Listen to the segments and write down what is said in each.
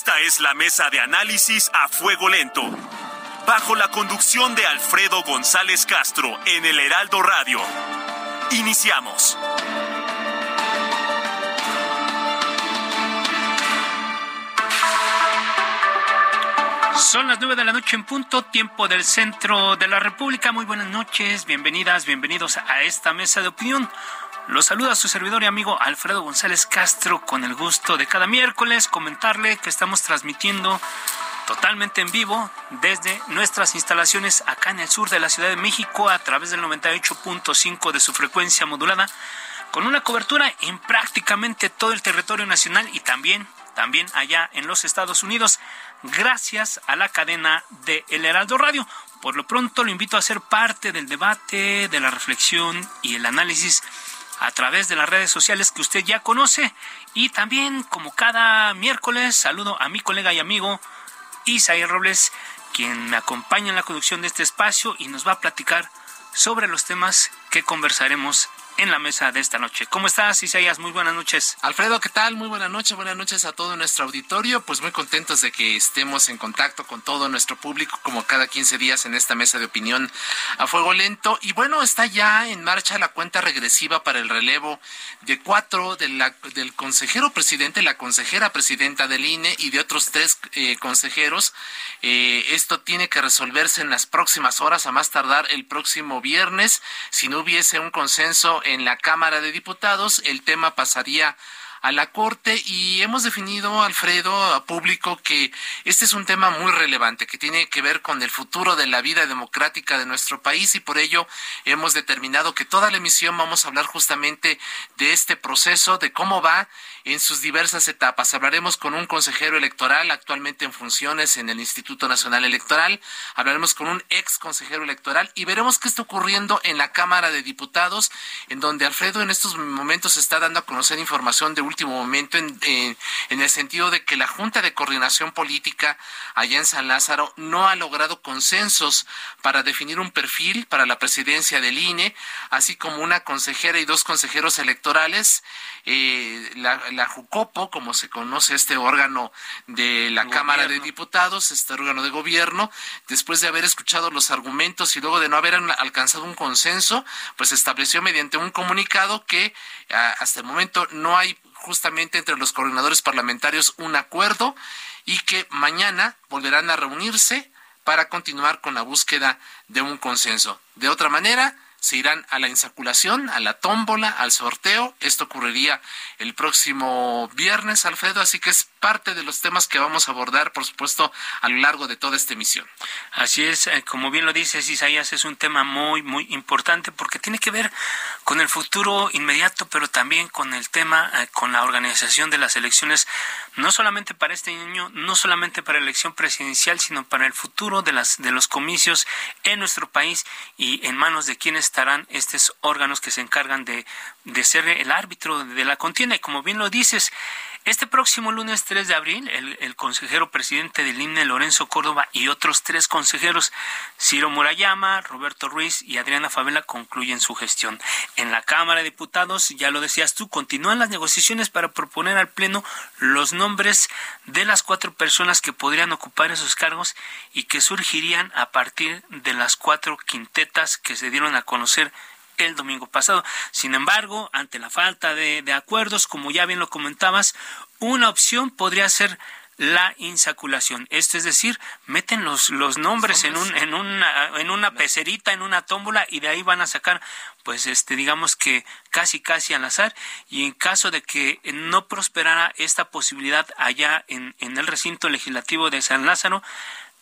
Esta es la mesa de análisis a fuego lento. Bajo la conducción de Alfredo González Castro en el Heraldo Radio. Iniciamos. Son las nueve de la noche en punto, tiempo del centro de la República. Muy buenas noches, bienvenidas, bienvenidos a esta mesa de opinión. Los saluda su servidor y amigo Alfredo González Castro con el gusto de cada miércoles comentarle que estamos transmitiendo totalmente en vivo desde nuestras instalaciones acá en el sur de la Ciudad de México a través del 98.5 de su frecuencia modulada con una cobertura en prácticamente todo el territorio nacional y también también allá en los Estados Unidos, gracias a la cadena de El Heraldo Radio. Por lo pronto lo invito a ser parte del debate, de la reflexión y el análisis a través de las redes sociales que usted ya conoce. Y también, como cada miércoles, saludo a mi colega y amigo Isaías Robles, quien me acompaña en la conducción de este espacio y nos va a platicar sobre los temas que conversaremos en la mesa de esta noche. ¿Cómo estás, Isaías? Muy buenas noches. Alfredo, ¿qué tal? Muy buenas noches, buenas noches a todo nuestro auditorio. Pues muy contentos de que estemos en contacto con todo nuestro público, como cada 15 días en esta mesa de opinión a fuego lento. Y bueno, está ya en marcha la cuenta regresiva para el relevo de cuatro del consejero presidente, la consejera presidenta del INE y de otros tres eh, consejeros. Eh, esto tiene que resolverse en las próximas horas, a más tardar el próximo viernes. Si no hubiese un consenso en la Cámara de Diputados, el tema pasaría a la Corte y hemos definido, Alfredo, a público que este es un tema muy relevante que tiene que ver con el futuro de la vida democrática de nuestro país y por ello hemos determinado que toda la emisión vamos a hablar justamente de este proceso, de cómo va en sus diversas etapas. Hablaremos con un consejero electoral actualmente en funciones en el Instituto Nacional Electoral, hablaremos con un ex consejero electoral y veremos qué está ocurriendo en la Cámara de Diputados, en donde Alfredo en estos momentos está dando a conocer información de último momento en, en, el sentido de que la Junta de Coordinación Política allá en San Lázaro no ha logrado consensos para definir un perfil para la presidencia del INE, así como una consejera y dos consejeros electorales. Eh, la, la, Jucopo, como se conoce este órgano de la Cámara de Diputados, este órgano de gobierno, después de haber escuchado los argumentos y luego de no haber alcanzado un consenso, pues estableció mediante un comunicado que hasta el momento no hay justamente entre los coordinadores parlamentarios un acuerdo y que mañana volverán a reunirse para continuar con la búsqueda de un consenso. De otra manera, se irán a la insaculación, a la tómbola, al sorteo. Esto ocurriría el próximo viernes, Alfredo, así que es parte de los temas que vamos a abordar, por supuesto, a lo largo de toda esta emisión. Así es, eh, como bien lo dices, Isaías, es un tema muy, muy importante porque tiene que ver con el futuro inmediato, pero también con el tema, eh, con la organización de las elecciones, no solamente para este año, no solamente para la elección presidencial, sino para el futuro de, las, de los comicios en nuestro país y en manos de quienes estarán estos órganos que se encargan de, de ser el árbitro de la contienda. Y como bien lo dices, este próximo lunes 3 de abril, el, consejero presidente del INE, Lorenzo Córdoba, y otros tres consejeros, Ciro Murayama, Roberto Ruiz y Adriana Favela, concluyen su gestión. En la Cámara de Diputados, ya lo decías tú, continúan las negociaciones para proponer al Pleno los nombres de las cuatro personas que podrían ocupar esos cargos y que surgirían a partir de las cuatro quintetas que se dieron a conocer el domingo pasado. Sin embargo, ante la falta de, de, acuerdos, como ya bien lo comentabas, una opción podría ser la insaculación. Esto es decir, meten los, los nombres en, un, en, una, en una pecerita, en una tómbola, y de ahí van a sacar, pues, este, digamos que casi, casi al azar. Y en caso de que no prosperara esta posibilidad allá en, en el recinto legislativo de San Lázaro,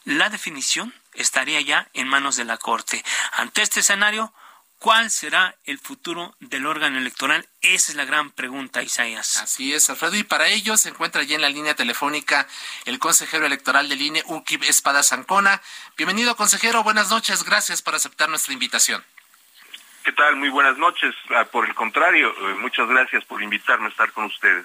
la definición estaría ya en manos de la Corte. Ante este escenario, ¿Cuál será el futuro del órgano electoral? Esa es la gran pregunta, Isaías. Así es, Alfredo. Y para ello se encuentra allí en la línea telefónica el consejero electoral del INE, Ukib Espada Zancona. Bienvenido, consejero. Buenas noches. Gracias por aceptar nuestra invitación. ¿Qué tal? Muy buenas noches. Ah, por el contrario, eh, muchas gracias por invitarme a estar con ustedes.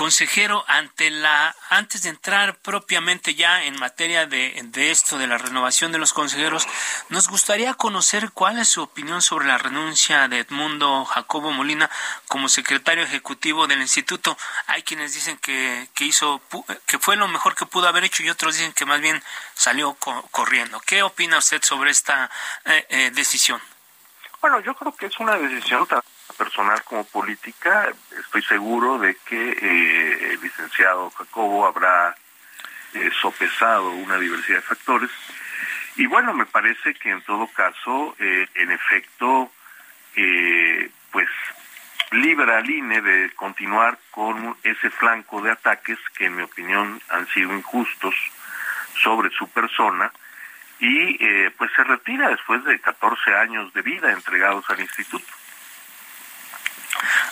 Consejero, ante la, antes de entrar propiamente ya en materia de, esto, de la renovación de los consejeros, nos gustaría conocer cuál es su opinión sobre la renuncia de Edmundo Jacobo Molina como secretario ejecutivo del instituto. Hay quienes dicen que, que hizo, que fue lo mejor que pudo haber hecho y otros dicen que más bien salió co corriendo. ¿Qué opina usted sobre esta eh, eh, decisión? Bueno, yo creo que es una decisión personal como política. Estoy seguro de que eh, el licenciado Jacobo habrá eh, sopesado una diversidad de factores. Y bueno, me parece que en todo caso, eh, en efecto, eh, pues libra al INE de continuar con ese flanco de ataques que en mi opinión han sido injustos sobre su persona y pues se retira después de 14 años de vida entregados al instituto.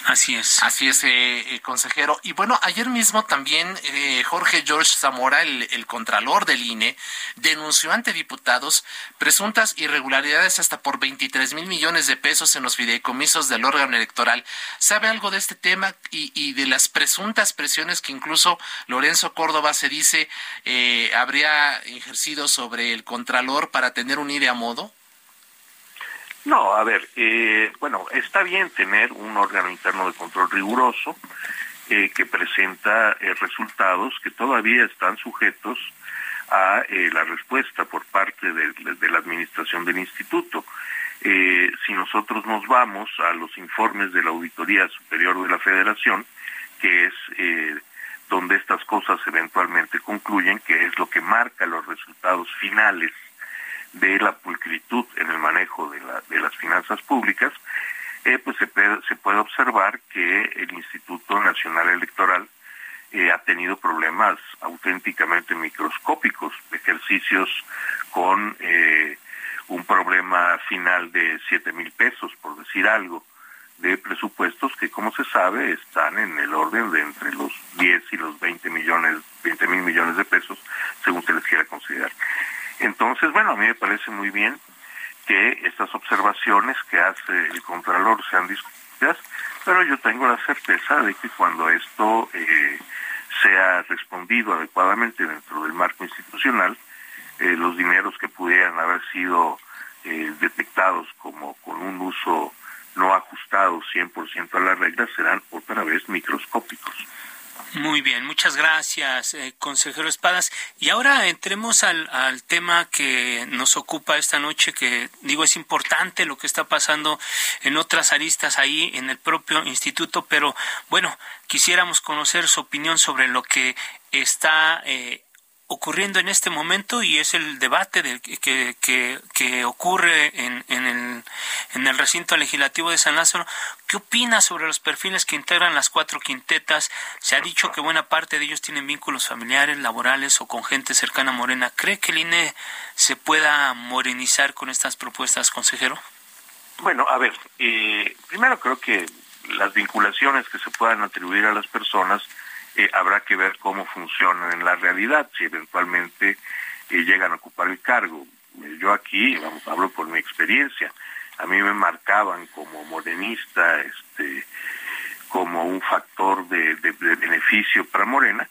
Así es. Así es, eh, eh, consejero. Y bueno, ayer mismo también eh, Jorge George Zamora, el, el, contralor del INE, denunció ante diputados presuntas irregularidades hasta por 23 mil millones de pesos en los fideicomisos del órgano electoral. ¿Sabe algo de este tema y, de las presuntas presiones que incluso Lorenzo Córdoba se dice eh, habría ejercido sobre el contralor para tener un INE a modo? No, a ver, eh, bueno, está bien tener un órgano interno de control riguroso eh, que presenta eh, resultados que todavía están sujetos a la respuesta por parte de, la administración del instituto. Si nosotros nos vamos a los informes de la Auditoría Superior de la Federación, que es donde estas cosas eventualmente concluyen, que es lo que marca los resultados finales de la pulcritud en el manejo de, la, de las finanzas públicas, eh, pues se puede, se puede observar que el Instituto Nacional Electoral eh, ha tenido problemas auténticamente microscópicos, ejercicios con eh, un problema final de siete mil pesos, por decir algo, de presupuestos que, como se sabe, están en el orden de entre los 10 y los 20 millones, 20 mil millones de pesos, según se les quiera considerar. Entonces, bueno, a mí me parece muy bien que estas observaciones que hace el Contralor sean discutidas, pero yo tengo la certeza de que cuando esto eh, sea respondido adecuadamente dentro del marco institucional, eh, los dineros que pudieran haber sido eh, detectados como con un uso no ajustado 100% a las reglas serán otra vez microscópicos. Muy bien, muchas gracias, eh, consejero Espadas. Y ahora entremos al, al, tema que nos ocupa esta noche, que digo es importante lo que está pasando en otras aristas ahí en el propio instituto, pero bueno, quisiéramos conocer su opinión sobre lo que está eh, ocurriendo en este momento y es el debate de, que, que, ocurre en, en, el, en el recinto legislativo de San Lázaro. ¿Qué opina sobre los perfiles que integran las cuatro quintetas? Se ha dicho que buena parte de ellos tienen vínculos familiares, laborales o con gente cercana a Morena. ¿Cree que el INE se pueda morenizar con estas propuestas, consejero? Bueno, a ver, eh, primero creo que las vinculaciones que se puedan atribuir a las personas habrá que ver cómo funcionan en la realidad, si eventualmente eh, llegan a ocupar el cargo. Eh, yo aquí, vamos, hablo por mi experiencia, a mí me marcaban como morenista, este, como un factor de beneficio para Morena,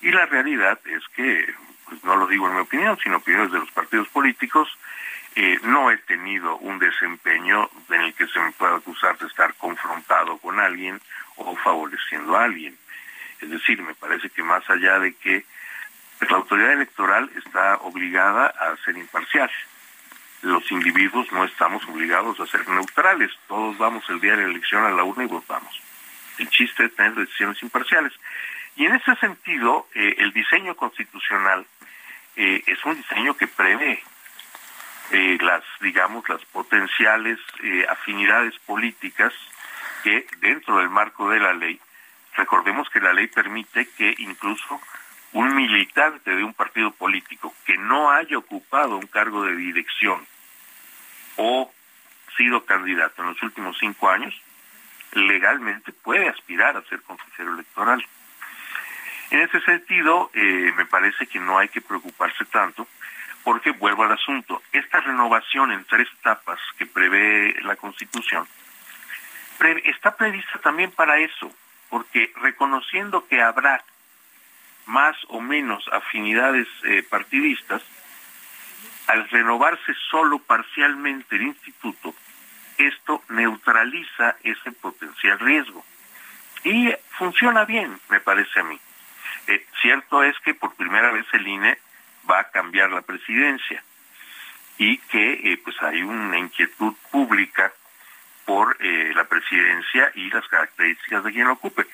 y la realidad es que, pues no lo digo en mi opinión, sino opiniones de los partidos políticos, eh, no he tenido un desempeño en el que se me pueda acusar de estar confrontado con alguien o favoreciendo a alguien. Es decir, me parece que más allá de que la autoridad electoral está obligada a ser imparcial, los individuos no estamos obligados a ser neutrales, todos vamos el día de la elección a la urna y votamos. El chiste es tener decisiones imparciales. Y en ese sentido, eh, el diseño constitucional eh, es un diseño que prevé eh, las, digamos, las potenciales afinidades políticas que dentro del marco de la ley Recordemos que la ley permite que incluso un militante de un partido político que no haya ocupado un cargo de dirección o sido candidato en los últimos cinco años, legalmente puede aspirar a ser consejero electoral. En ese sentido, eh, me parece que no hay que preocuparse tanto, porque vuelvo al asunto, esta renovación en tres etapas que prevé la Constitución está prevista también para eso, porque reconociendo que habrá más o menos afinidades eh, partidistas, al renovarse solo parcialmente el instituto, esto neutraliza ese potencial riesgo. Y funciona bien, me parece a mí. Eh, cierto es que por primera vez el INE va a cambiar la presidencia y que eh, pues hay una inquietud pública por eh, la presidencia y las características de quien lo ocupe.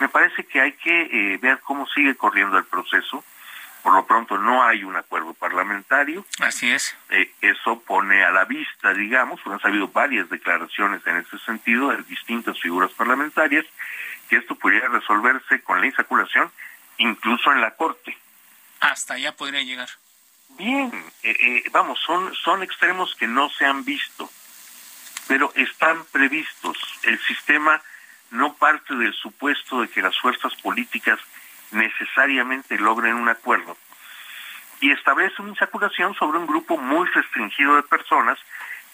Me parece que hay que ver cómo sigue corriendo el proceso. Por lo pronto no hay un acuerdo parlamentario. Así es. eso pone a la vista, digamos, han habido varias declaraciones en ese sentido de distintas figuras parlamentarias, que esto pudiera resolverse con la insaculación incluso en la Corte. Hasta allá podría llegar. Bien, eh, eh, vamos, son, son extremos que no se han visto, pero están previstos. El sistema no parte del supuesto de que las fuerzas políticas necesariamente logren un acuerdo y establece una insaculación sobre un grupo muy restringido de personas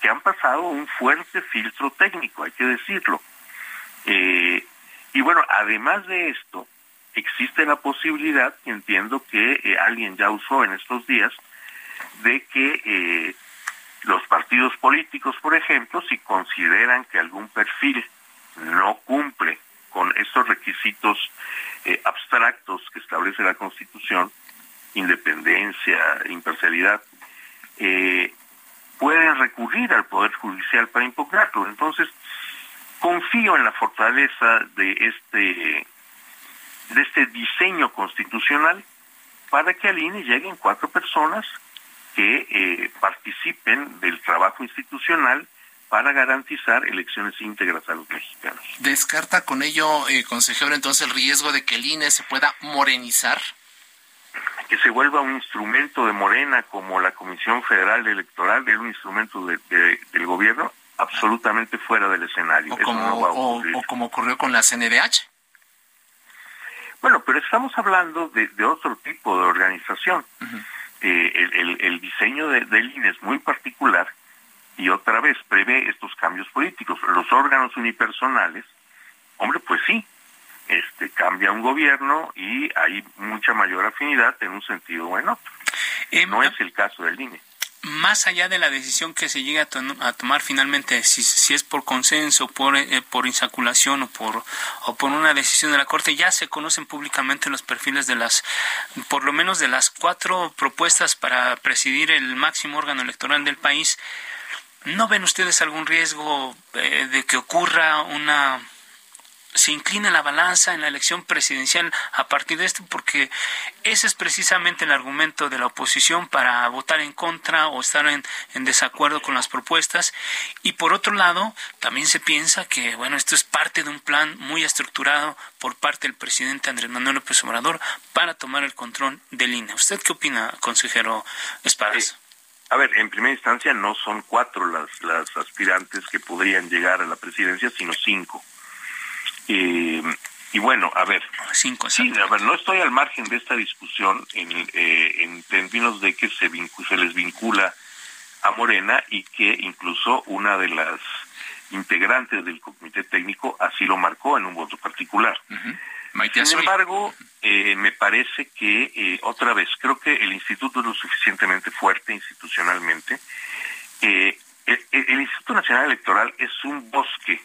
que han pasado un fuerte filtro técnico, hay que decirlo. Eh, y bueno, además de esto, existe la posibilidad, entiendo que eh, alguien ya usó en estos días, de que eh, los partidos políticos, por ejemplo, si consideran que algún perfil no cumple con estos requisitos eh, abstractos que establece la Constitución, independencia, imparcialidad, pueden recurrir al Poder Judicial para impugnarlo. Entonces, confío en la fortaleza de este de este diseño constitucional para que al INE lleguen cuatro personas que eh, participen del trabajo institucional para garantizar elecciones íntegras a los mexicanos. ¿Descarta con ello, eh, consejero, entonces el riesgo de que el INE se pueda morenizar? Que se vuelva un instrumento de Morena como la Comisión Federal Electoral, es un instrumento del gobierno absolutamente fuera del escenario. O como, o como ocurrió con la CNDH. Bueno, pero estamos hablando de, otro tipo de organización. Eh, el, diseño de, del INE es muy particular y otra vez prevé estos cambios políticos. Los órganos unipersonales, hombre, pues sí, este cambia un gobierno y hay mucha mayor afinidad en un sentido o en otro. Eh, no es el caso del INE más allá de la decisión que se llegue a, tomar finalmente, si, si, es por consenso, por, eh, por insaculación o por, o por una decisión de la Corte, ya se conocen públicamente los perfiles de las, por lo menos de las cuatro propuestas para presidir el máximo órgano electoral del país. ¿No ven ustedes algún riesgo eh, de que ocurra una se inclina la balanza en la elección presidencial a partir de esto, porque ese es precisamente el argumento de la oposición para votar en contra o estar en, desacuerdo con las propuestas. Y por otro lado, también se piensa que, bueno, esto es parte de un plan muy estructurado por parte del presidente Andrés Manuel López Obrador para tomar el control del INE. ¿Usted qué opina, consejero Espadas? A ver, en primera instancia no son cuatro las, las aspirantes que podrían llegar a la presidencia, sino cinco. Eh, y bueno, a ver, Cinco, sí, a ver, no estoy al margen de esta discusión en, eh, en términos de que se, se les vincula a Morena y que incluso una de las integrantes del comité técnico así lo marcó en un voto particular. Sin embargo, eh, me parece que, eh, otra vez, creo que el instituto es lo suficientemente fuerte institucionalmente. el, el Instituto Nacional Electoral es un bosque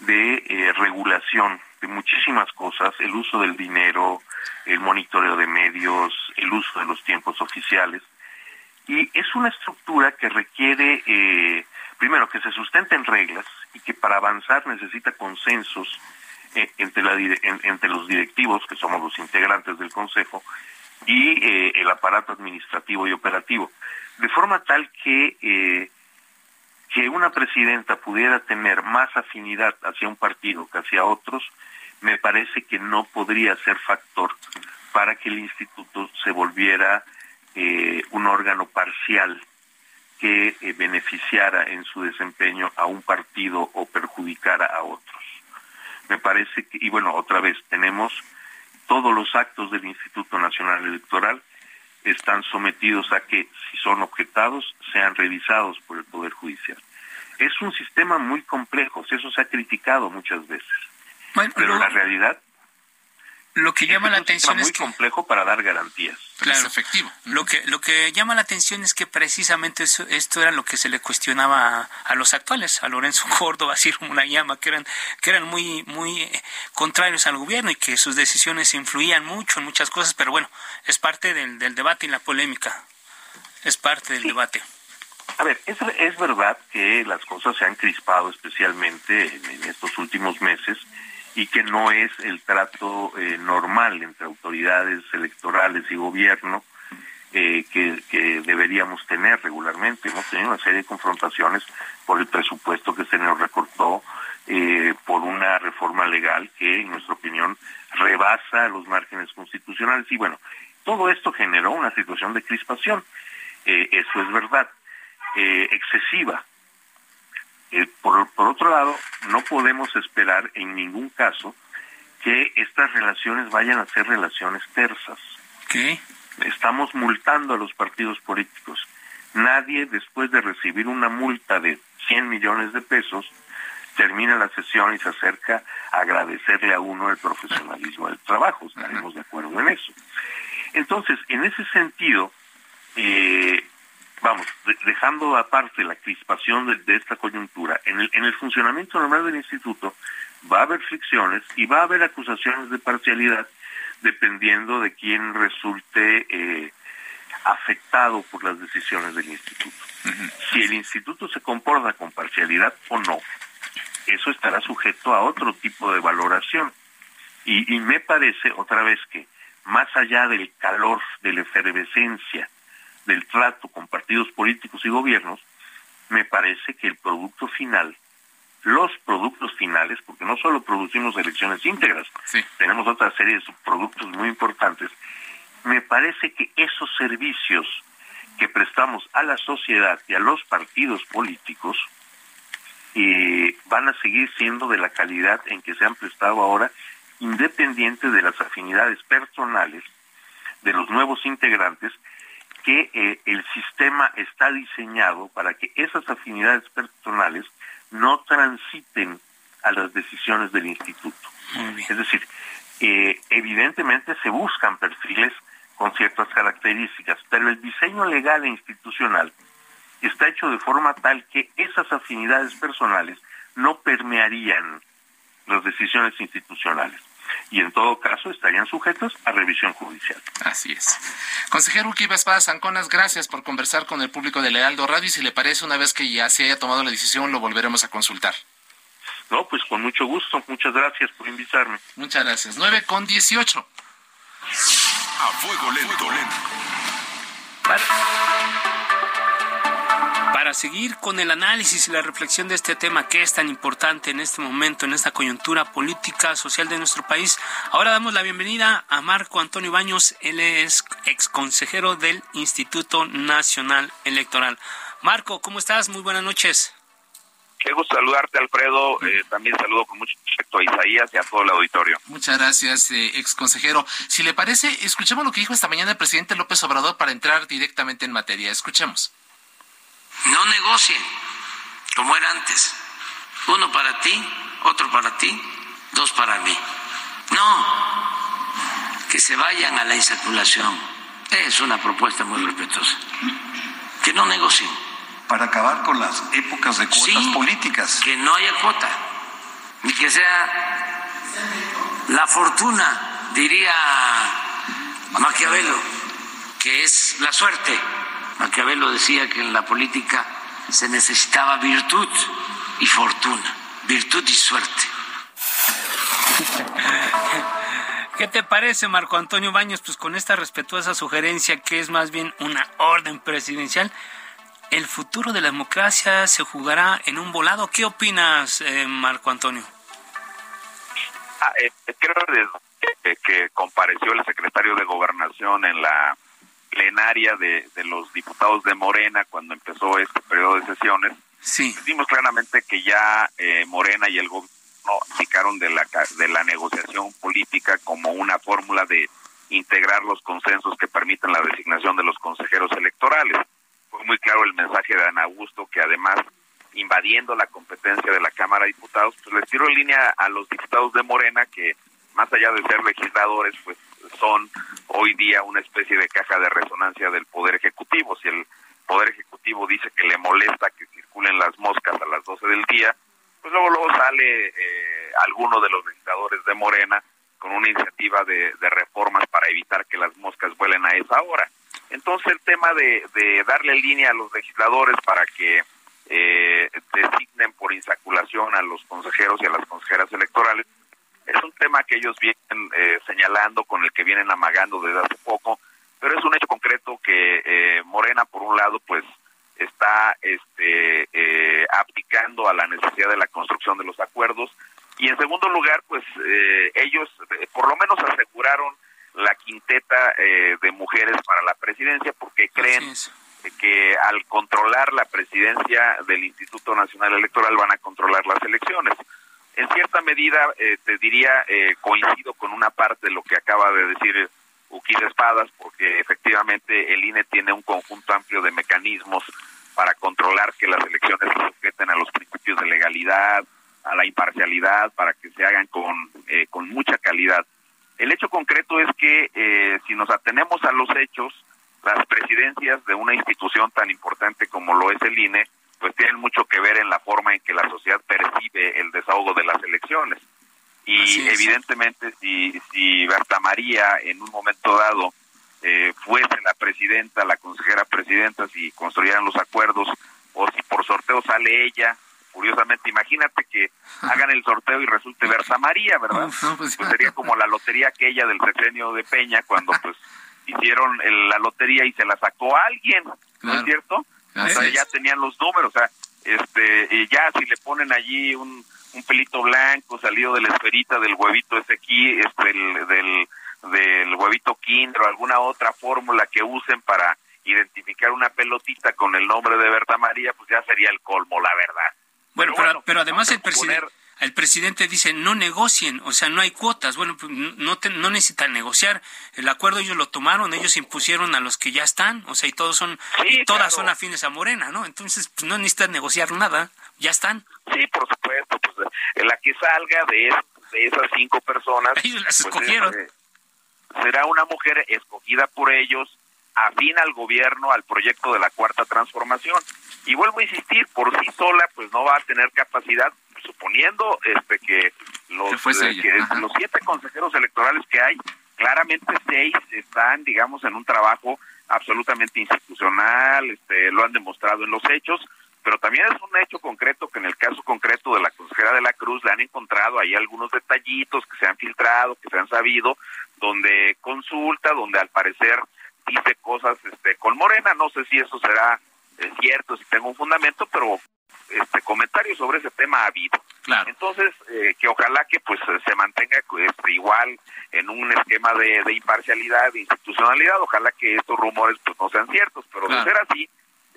de eh, regulación de muchísimas cosas, el uso del dinero, el monitoreo de medios, el uso de los tiempos oficiales. Y es una estructura que requiere, eh, primero, que se sustente en reglas y que para avanzar necesita consensos eh, entre, la, entre los directivos, que somos los integrantes del Consejo, y el aparato administrativo y operativo. De forma tal que que una presidenta pudiera tener más afinidad hacia un partido que hacia otros, me parece que no podría ser factor para que el instituto se volviera eh, un órgano parcial que eh, beneficiara en su desempeño a un partido o perjudicara a otros. Me parece que, y bueno, otra vez, tenemos todos los actos del Instituto Nacional Electoral están sometidos a que, si son objetados, sean revisados por el Poder Judicial. Es un sistema muy complejo, eso se ha criticado muchas veces. pero la realidad lo que llama la atención es muy complejo para dar garantías. Claro, efectivo. Lo que lo que llama la atención es que precisamente esto era lo que se le cuestionaba a, los actuales, a Lorenzo Córdoba, a Ciro llama que eran que eran muy muy eh, contrarios al gobierno y que sus decisiones influían mucho en muchas cosas, pero bueno, es parte del, del debate y la polémica. Es parte del debate. A ver, es, es verdad que las cosas se han crispado especialmente en estos últimos meses y que no es el trato eh, normal entre autoridades electorales y gobierno eh, que, deberíamos tener regularmente. Hemos tenido una serie de confrontaciones por el presupuesto que se nos recortó, eh, por una reforma legal que, en nuestra opinión, rebasa los márgenes constitucionales. Y bueno, todo esto generó una situación de crispación. eso es verdad, excesiva eh, por, otro lado, no podemos esperar en ningún caso que estas relaciones vayan a ser relaciones tersas. ¿Qué? Estamos multando a los partidos políticos. Nadie, después de recibir una multa de 100 millones de pesos, termina la sesión y se acerca a agradecerle a uno el profesionalismo del trabajo. Estaremos de acuerdo en eso. Entonces, en ese sentido, eh, vamos, dejando aparte la crispación de, esta coyuntura, en el, en el funcionamiento normal del instituto va a haber fricciones y va a haber acusaciones de parcialidad dependiendo de quién resulte eh, afectado por las decisiones del instituto. Si el instituto se comporta con parcialidad o no, eso estará sujeto a otro tipo de valoración. Y, y me parece otra vez que más allá del calor, de la efervescencia, del trato con partidos políticos y gobiernos, me parece que el producto final, los productos finales, porque no solo producimos elecciones íntegras, tenemos otra serie de productos muy importantes, me parece que esos servicios que prestamos a la sociedad y a los partidos políticos eh, van a seguir siendo de la calidad en que se han prestado ahora, independiente de las afinidades personales de los nuevos integrantes que eh, el sistema está diseñado para que esas afinidades personales no transiten a las decisiones del instituto. Es decir, eh, evidentemente se buscan perfiles con ciertas características, pero el diseño legal e institucional está hecho de forma tal que esas afinidades personales no permearían las decisiones institucionales y en todo caso estarían sujetos a revisión judicial. Así es. Consejero Uki Espada Zanconas, gracias por conversar con el público de Lealdo Radio y si le parece, una vez que ya se haya tomado la decisión, lo volveremos a consultar. No, pues con mucho gusto. Muchas gracias por invitarme. Muchas gracias. 9 con 18. A fuego lento. lento. Para seguir con el análisis y la reflexión de este tema que es tan importante en este momento, en esta coyuntura política, social de nuestro país, ahora damos la bienvenida a Marco Antonio Baños, él es ex consejero del Instituto Nacional Electoral. Marco, ¿cómo estás? Muy buenas noches. Qué gusto saludarte, Alfredo. Eh, también saludo con mucho respeto a Isaías y a todo el auditorio. Muchas gracias, eh, ex consejero. Si le parece, escuchemos lo que dijo esta mañana el presidente López Obrador para entrar directamente en materia. Escuchemos. No negocien como era antes. Uno para ti, otro para ti, dos para mí. No, que se vayan a la insaculación. Es una propuesta muy respetuosa. Que no negocien. Para acabar con las épocas de cuotas políticas. Que no haya cuota. Ni que sea la fortuna, diría Maquiavelo, que es la suerte Maquiavelo decía que en la política se necesitaba virtud y fortuna, virtud y suerte. ¿Qué te parece, Marco Antonio Baños? Pues con esta respetuosa sugerencia que es más bien una orden presidencial, ¿el futuro de la democracia se jugará en un volado? ¿Qué opinas, eh, Marco Antonio? Ah, eh, creo que, que compareció el secretario de Gobernación en la plenaria de, de los diputados de Morena cuando empezó este periodo de sesiones, sí. vimos claramente que ya eh, Morena y el gobierno indicaron de la, de la negociación política como una fórmula de integrar los consensos que permiten la designación de los consejeros electorales. Fue muy claro el mensaje de Ana Augusto que además invadiendo la competencia de la Cámara de Diputados, pues les tiro en línea a los diputados de Morena que más allá de ser legisladores, pues son hoy día una especie de caja de resonancia del Poder Ejecutivo. Si el Poder Ejecutivo dice que le molesta que circulen las moscas a las 12 del día, pues luego luego sale eh, alguno de los legisladores de Morena con una iniciativa de, reformas para evitar que las moscas vuelen a esa hora. Entonces el tema de, de darle línea a los legisladores para que eh, designen por insaculación a los consejeros y a las consejeras electorales es un tema que ellos vienen eh, señalando, con el que vienen amagando desde hace poco, pero es un hecho concreto que eh, Morena, por un lado, pues está este, eh, aplicando a la necesidad de la construcción de los acuerdos y en segundo lugar, pues eh, ellos eh, por lo menos aseguraron la quinteta eh, de mujeres para la presidencia porque creen que al controlar la presidencia del Instituto Nacional Electoral van a controlar las elecciones. En cierta medida, eh, te diría, eh, coincido con una parte de lo que acaba de decir Uquid Espadas, porque efectivamente el INE tiene un conjunto amplio de mecanismos para controlar que las elecciones se sujeten a los principios de legalidad, a la imparcialidad, para que se hagan con, eh, con mucha calidad. El hecho concreto es que eh, si nos atenemos a los hechos, las presidencias de una institución tan importante como lo es el INE, pues tienen mucho que ver en la forma en que la sociedad percibe el desahogo de las elecciones. Y evidentemente si, si Berta María en un momento dado eh, fuese la presidenta, la consejera presidenta, si construyeran los acuerdos, o si por sorteo sale ella, curiosamente, imagínate que hagan el sorteo y resulte Berta María, ¿verdad? Pues sería como la lotería aquella del sexenio de Peña cuando pues hicieron el, la lotería y se la sacó a alguien, ¿no es cierto? O sea, ya tenían los números, o sea, este, y ya si le ponen allí un, un pelito blanco salido de la esferita del huevito ese aquí, este, el, del, del huevito kinder o alguna otra fórmula que usen para identificar una pelotita con el nombre de Berta María, pues ya sería el colmo, la verdad. Bueno, pero, pero, pero además el presidente el presidente dice no negocien, o sea, no hay cuotas. Bueno, pues no, te, no necesitan negociar. El acuerdo ellos lo tomaron, ellos impusieron a los que ya están, o sea, y todos son, sí, y todas claro. son afines a Morena, ¿no? Entonces, pues no necesitan negociar nada, ya están. Sí, por supuesto, pues la que salga de, es, de esas cinco personas. Ellos las pues, escogieron. eh, será una mujer escogida por ellos, afín al gobierno, al proyecto de la cuarta transformación. Y vuelvo a insistir, por sí sola, pues no va a tener capacidad, suponiendo este que los, eh, que los siete consejeros electorales que hay, claramente seis están, digamos, en un trabajo absolutamente institucional, este, lo han demostrado en los hechos, pero también es un hecho concreto que en el caso concreto de la consejera de la Cruz le han encontrado ahí algunos detallitos que se han filtrado, que se han sabido, donde consulta, donde al parecer dice cosas este, con Morena, no sé si eso será eh, cierto, si tengo un fundamento, pero este comentario sobre ese tema ha habido. Claro. Entonces, eh, que ojalá que pues se mantenga este, igual en un esquema de, de, imparcialidad, de institucionalidad, ojalá que estos rumores pues no sean ciertos, pero claro. de ser así,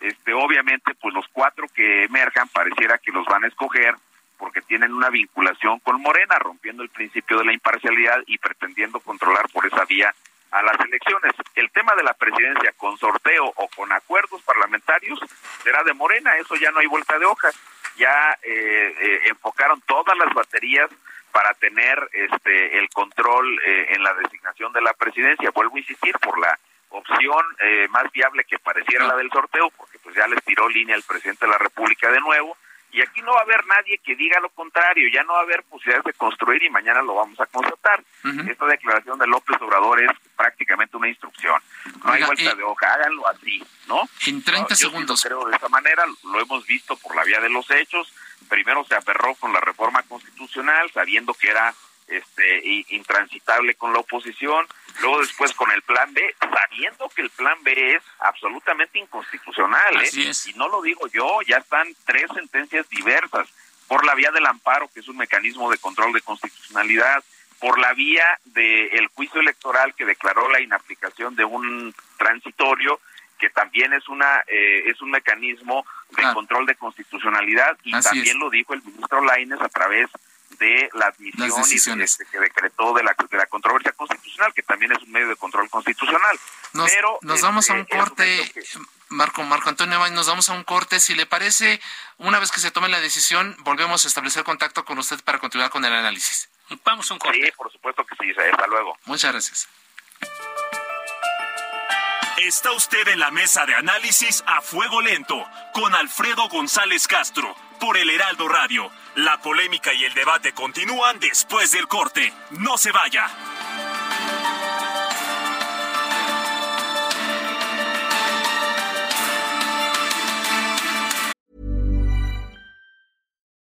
este obviamente pues los cuatro que emerjan pareciera que los van a escoger porque tienen una vinculación con Morena, rompiendo el principio de la imparcialidad y pretendiendo controlar por esa vía a las elecciones. El tema de la presidencia con sorteo o con acuerdos parlamentarios será de Morena, eso ya no hay vuelta de hoja. Ya eh, eh, enfocaron todas las baterías para tener este el control eh, en la designación de la presidencia. Vuelvo a insistir por la opción eh, más viable que pareciera la del sorteo, porque pues ya les tiró línea el presidente de la República de nuevo y aquí no va a haber nadie que diga lo contrario, ya no va a haber posibilidades de construir y mañana lo vamos a constatar. Uh -huh. Esta declaración de López Obrador es prácticamente una instrucción. No Oiga, hay vuelta eh, de hoja, háganlo así, ¿no? En 30 no, segundos. Creo de esta manera, lo hemos visto por la vía de los hechos. Primero se aferró con la reforma constitucional, sabiendo que era este intransitable con la oposición, luego después con el plan B, sabiendo que el plan B es absolutamente inconstitucional, Así ¿eh? es. y no lo digo yo, ya están tres sentencias diversas por la vía del amparo, que es un mecanismo de control de constitucionalidad, por la vía del juicio electoral que declaró la inaplicación de un transitorio que también es una eh, es un mecanismo de control de constitucionalidad y también lo dijo el ministro Laines a través de la admisión y este, que decretó de la, de la controversia constitucional, que también es un medio de control constitucional. Nos, Pero, nos vamos a un este, corte, Marco, Marco Antonio, nos vamos a un corte. Si le parece, una vez que se tome la decisión, volvemos a establecer contacto con usted para continuar con el análisis. Vamos a un corte. Sí, por supuesto que sí. Hasta luego. Muchas gracias. Está usted en la mesa de análisis a fuego lento con Alfredo González Castro por el Heraldo Radio. La polémica y el debate continúan después del corte. No se vaya.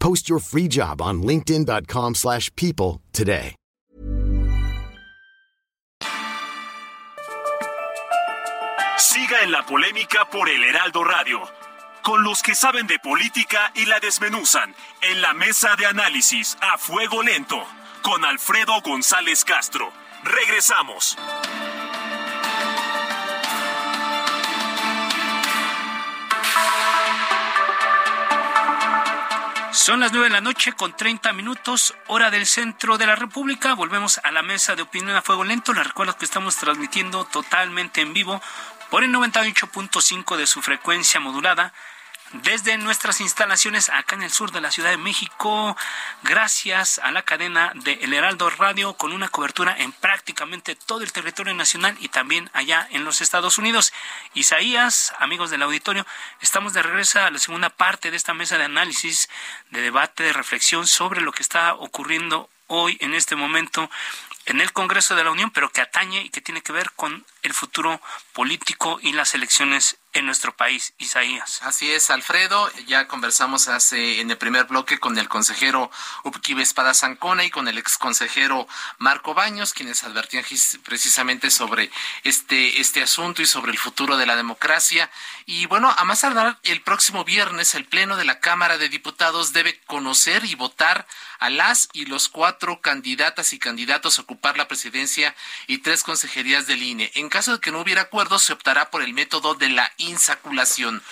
Post your free job on linkedin.com/people today. Siga en la polémica por el Heraldo Radio. Con los que saben de política y la desmenuzan en la mesa de análisis a fuego lento con Alfredo González Castro. Regresamos. Son las nueve de la noche con 30 minutos, hora del centro de la República. Volvemos a la mesa de opinión a fuego lento. Les recuerdo que estamos transmitiendo totalmente en vivo por el 98.5 de su frecuencia modulada desde nuestras instalaciones acá en el sur de la Ciudad de México, gracias a la cadena de El Heraldo Radio con una cobertura en prácticamente todo el territorio nacional y también allá en los Estados Unidos. Isaías, amigos del auditorio, estamos de regreso a la segunda parte de esta mesa de análisis, de debate, de reflexión sobre lo que está ocurriendo hoy en este momento en el Congreso de la Unión, pero que atañe y que tiene que ver con el futuro político y las elecciones en nuestro país, Isaías. Así es, Alfredo. Ya conversamos hace en el primer bloque con el consejero Upquive Espada Zancona y con el ex consejero Marco Baños, quienes advertían precisamente sobre este, este asunto y sobre el futuro de la democracia. Y bueno, a más tardar el próximo viernes, el Pleno de la Cámara de Diputados debe conocer y votar a las y los cuatro candidatas y candidatos a ocupar la presidencia y tres consejerías del INE. En caso de que no hubiera acuerdo, se optará por el método de la insaculación.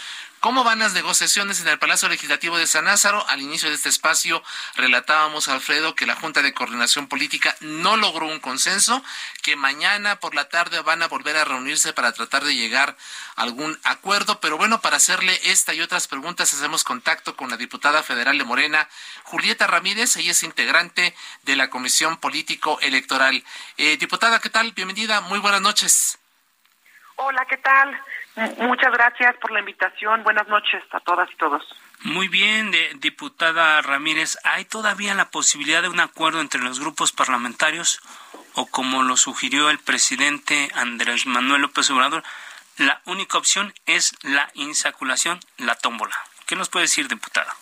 ¿Cómo van las negociaciones en el Palacio Legislativo de San Lázaro? Al inicio de este espacio relatábamos, Alfredo, que la Junta de Coordinación Política no logró un consenso, que mañana por la tarde van a volver a reunirse para tratar de llegar a algún acuerdo. Pero bueno, para hacerle esta y otras preguntas, hacemos contacto con la diputada federal de Morena, Julieta Ramírez. Ella es integrante de la Comisión Político Electoral. Eh, diputada, ¿qué tal? Bienvenida. Muy buenas noches. Hola, ¿qué tal? Muchas gracias por la invitación. Buenas noches a todas y todos. Muy bien, diputada Ramírez. ¿Hay todavía la posibilidad de un acuerdo entre los grupos parlamentarios o como lo sugirió el presidente Andrés Manuel López Obrador, la única opción es la insaculación, la tómbola? ¿Qué nos puede decir, diputada?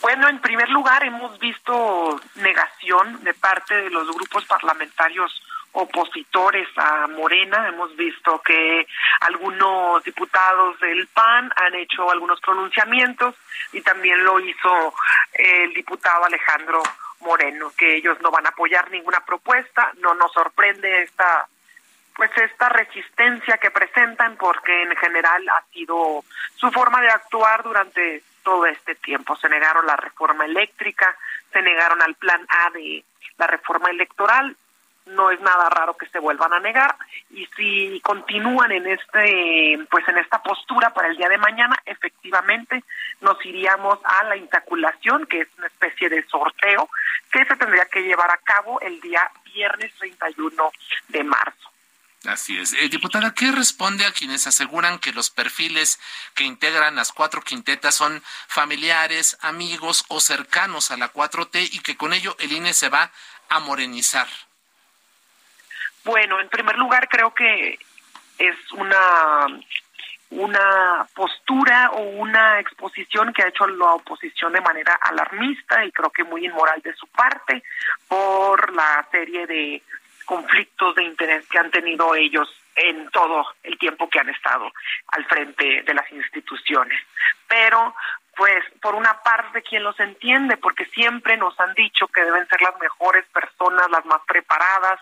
Bueno, en primer lugar, hemos visto negación de parte de los grupos parlamentarios opositores a Morena. Hemos visto que algunos diputados del PAN han hecho algunos pronunciamientos y también lo hizo el diputado Alejandro Moreno, que ellos no van a apoyar ninguna propuesta. No nos sorprende esta pues esta resistencia que presentan porque en general ha sido su forma de actuar durante todo este tiempo. Se negaron la reforma eléctrica, se negaron al plan A de la reforma electoral no es nada raro que se vuelvan a negar y si continúan en este pues en esta postura para el día de mañana efectivamente nos iríamos a la intaculación que es una especie de sorteo que se tendría que llevar a cabo el día viernes 31 de marzo Así es. Eh, diputada, ¿qué responde a quienes aseguran que los perfiles que integran las cuatro quintetas son familiares, amigos o cercanos a la 4T y que con ello el INE se va a morenizar? Bueno, en primer lugar creo que es una una postura o una exposición que ha hecho la oposición de manera alarmista y creo que muy inmoral de su parte por la serie de conflictos de interés que han tenido ellos en todo el tiempo que han estado al frente de las instituciones. Pero, pues, por una parte, quien los entiende, porque siempre nos han dicho que deben ser las mejores personas, las más preparadas,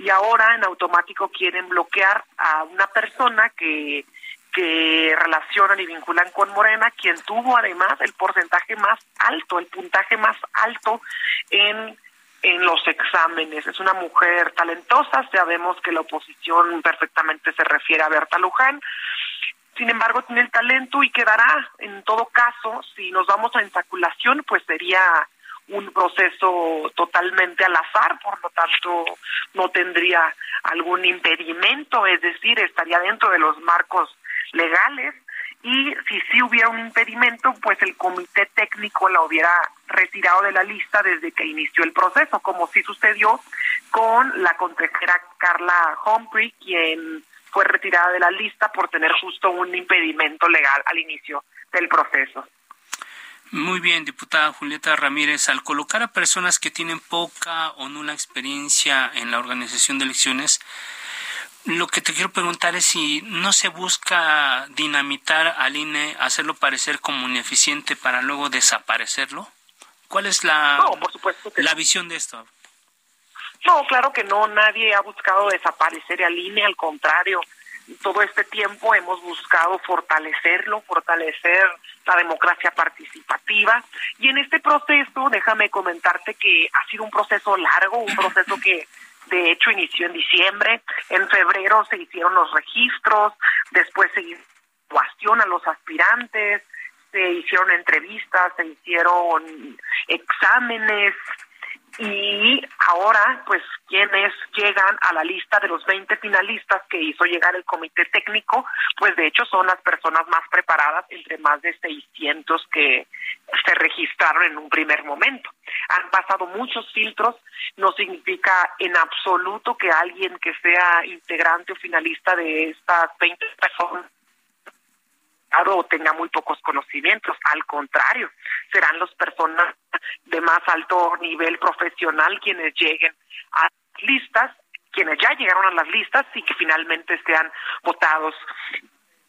y ahora en automático quieren bloquear a una persona que que relacionan y vinculan con Morena, quien tuvo además el porcentaje más alto, el puntaje más alto en en los exámenes. Es una mujer talentosa, sabemos que la oposición perfectamente se refiere a Berta Luján. Sin embargo, tiene el talento y quedará, en todo caso, si nos vamos a insaculación, pues sería un proceso totalmente al azar, por lo tanto no tendría algún impedimento, es decir, estaría dentro de los marcos legales y si sí hubiera un impedimento, pues el comité técnico la hubiera retirado de la lista desde que inició el proceso, como sí sucedió con la consejera Carla Humphrey, quien fue retirada de la lista por tener justo un impedimento legal al inicio del proceso. Muy bien, diputada Julieta Ramírez, al colocar a personas que tienen poca o nula experiencia en la organización de elecciones, lo que te quiero preguntar es si no se busca dinamitar al INE, hacerlo parecer como ineficiente para luego desaparecerlo. ¿Cuál es la, la visión de esto? No, claro que no, nadie ha buscado desaparecer al INE, al contrario, todo este tiempo hemos buscado fortalecerlo, fortalecer la democracia participativa. Y en este proceso, déjame comentarte que ha sido un proceso largo, un proceso que de hecho inició en diciembre, en febrero se hicieron los registros, después se hizo a los aspirantes, se hicieron entrevistas, se hicieron exámenes y ahora pues quienes llegan a la lista de los 20 finalistas que hizo llegar el comité técnico, pues de hecho son las personas más preparadas entre más de 600 que se registraron en un primer momento. Han pasado muchos filtros, no significa en absoluto que alguien que sea integrante o finalista de estas 20 personas o tenga muy pocos conocimientos, al contrario, serán las personas de más alto nivel profesional quienes lleguen a las listas, quienes ya llegaron a las listas y que finalmente sean votados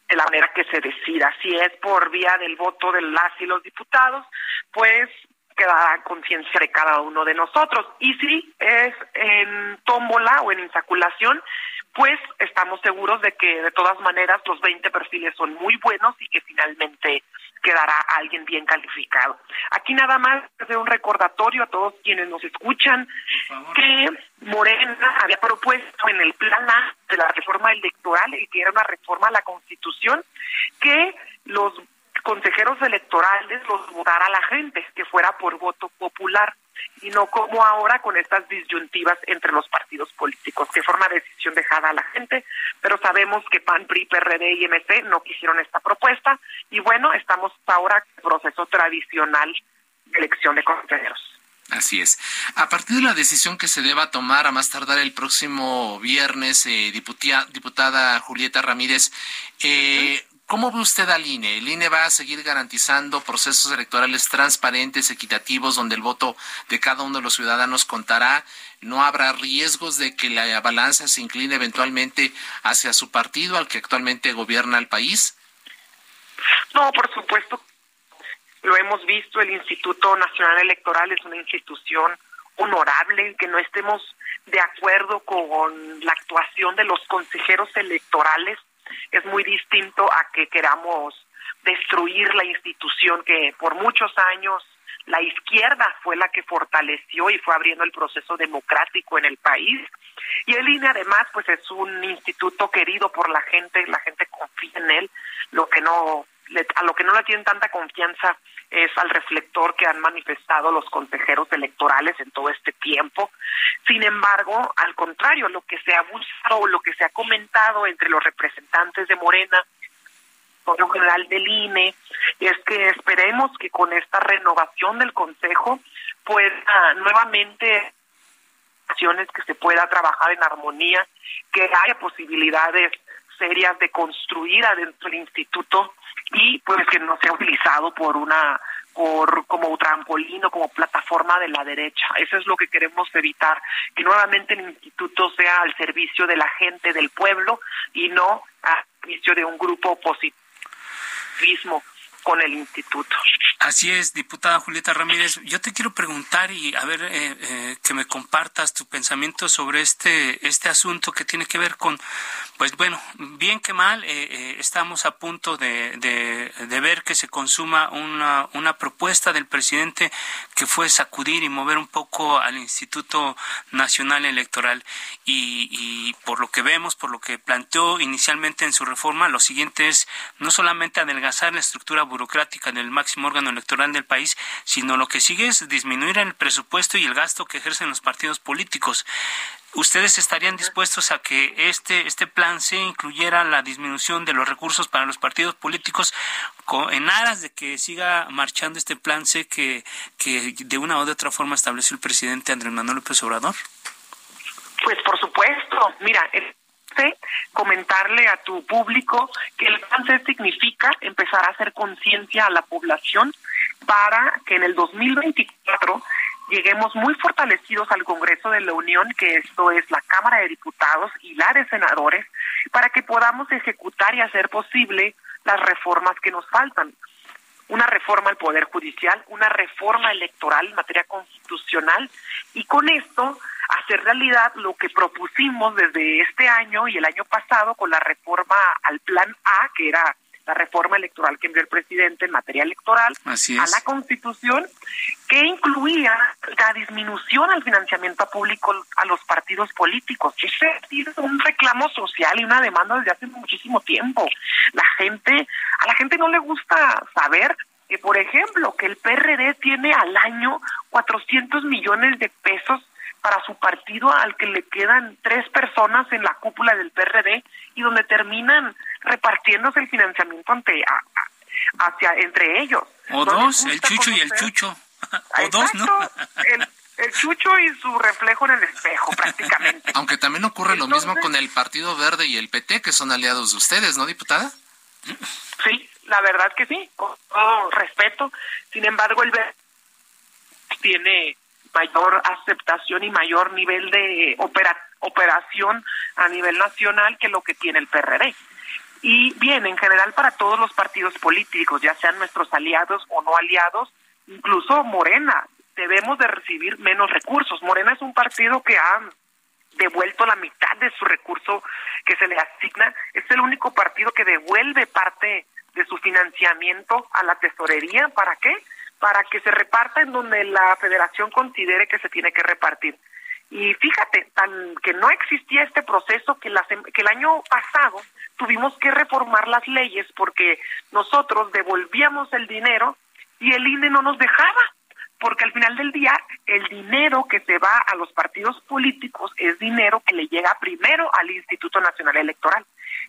de la manera que se decida. Si es por vía del voto de las y los diputados, pues quedará conciencia de cada uno de nosotros. Y si es en tómbola o en insaculación, pues estamos seguros de que de todas maneras los 20 perfiles son muy buenos y que finalmente quedará alguien bien calificado. Aquí nada más hacer un recordatorio a todos quienes nos escuchan que Morena había propuesto en el plan A de la reforma electoral, y que era una reforma a la Constitución, que los consejeros electorales los votara la gente, que fuera por voto popular y no como ahora con estas disyuntivas entre los partidos políticos, que una decisión dejada a la gente, pero sabemos que PAN, PRI, PRD y MC no quisieron esta propuesta y bueno, estamos ahora en el proceso tradicional de elección de consejeros. Así es. A partir de la decisión que se deba tomar a más tardar el próximo viernes, eh, diputada, diputada Julieta Ramírez, eh, ¿Cómo ve usted al INE? ¿El INE va a seguir garantizando procesos electorales transparentes, equitativos, donde el voto de cada uno de los ciudadanos contará? ¿No habrá riesgos de que la balanza se incline eventualmente hacia su partido, al que actualmente gobierna el país? No, por supuesto. Lo hemos visto, el Instituto Nacional Electoral es una institución honorable, que no estemos de acuerdo con la actuación de los consejeros electorales es muy distinto a que queramos destruir la institución que por muchos años la izquierda fue la que fortaleció y fue abriendo el proceso democrático en el país. Y el INE además pues es un instituto querido por la gente, la gente confía en él, lo que no a lo que no le tienen tanta confianza es al reflector que han manifestado los consejeros electorales en todo este tiempo. Sin embargo, al contrario, lo que se ha buscado, lo que se ha comentado entre los representantes de Morena, por lo general del INE, es que esperemos que con esta renovación del Consejo pueda nuevamente que se pueda trabajar en armonía, que haya posibilidades serias de construir adentro del instituto y pues que no sea utilizado por una por como trampolín o como plataforma de la derecha. Eso es lo que queremos evitar, que nuevamente el instituto sea al servicio de la gente del pueblo y no al servicio de un grupo positivismo con el instituto. Así es, diputada Julieta Ramírez. Yo te quiero preguntar y a ver eh, eh, que me compartas tu pensamiento sobre este este asunto que tiene que ver con, pues bueno, bien que mal, eh, estamos a punto de, de, ver que se consuma una, una propuesta del presidente que fue sacudir y mover un poco al Instituto Nacional Electoral y, y por lo que vemos, por lo que planteó inicialmente en su reforma, lo siguiente es no solamente adelgazar la estructura burocrática del máximo órgano electoral del país, sino lo que sigue es disminuir el presupuesto y el gasto que ejercen los partidos políticos. ¿Ustedes estarían dispuestos a que este, este plan se incluyera la disminución de los recursos para los partidos políticos en aras de que siga marchando este plan C que, que de una u otra forma estableció el presidente Andrés Manuel López Obrador? Pues por supuesto, mira, comentarle a tu público que el plan significa empezar a hacer conciencia a la población para que en el 2024 lleguemos muy fortalecidos al Congreso de la Unión, que esto es la Cámara de Diputados y la de Senadores, para que podamos ejecutar y hacer posible las reformas que nos faltan. Una reforma al Poder Judicial, una reforma electoral en materia constitucional, y con esto hacer realidad lo que propusimos desde este año y el año pasado con la reforma al Plan A, que era la reforma electoral que envió el presidente en materia electoral a la Constitución, que incluía la disminución al financiamiento público a los partidos políticos. Ese es un reclamo social y una demanda desde hace muchísimo tiempo. La gente, a la gente no le gusta saber que, por ejemplo, que el PRD tiene al año 400 millones de pesos para su partido al que le quedan tres personas en la cúpula del PRD y donde terminan repartiéndose el financiamiento ante hacia entre ellos. O dos, el chucho y el chucho. o dos, ¿no? el, el chucho y su reflejo en el espejo, prácticamente. Aunque también ocurre lo mismo con el Partido Verde y el PT, que son aliados de ustedes, ¿no, diputada? Sí, la verdad que sí, con todo respeto. Sin embargo, el Verde tiene mayor aceptación y mayor nivel de operación a nivel nacional que lo que tiene el PRD. Y bien, en general para todos los partidos políticos, ya sean nuestros aliados o no aliados, incluso Morena, debemos de recibir menos recursos. Morena es un partido que ha devuelto la mitad de su recurso que se le asigna. Es el único partido que devuelve parte de su financiamiento a la tesorería. ¿Para qué? Para que se reparta en donde la federación considere que se tiene que repartir. Y fíjate, tan que no existía este proceso que, que el año pasado tuvimos que reformar las leyes porque nosotros devolvíamos el dinero y el INE no nos dejaba, porque al final del día el dinero que se va a los partidos políticos es dinero que le llega primero al Instituto Nacional Electoral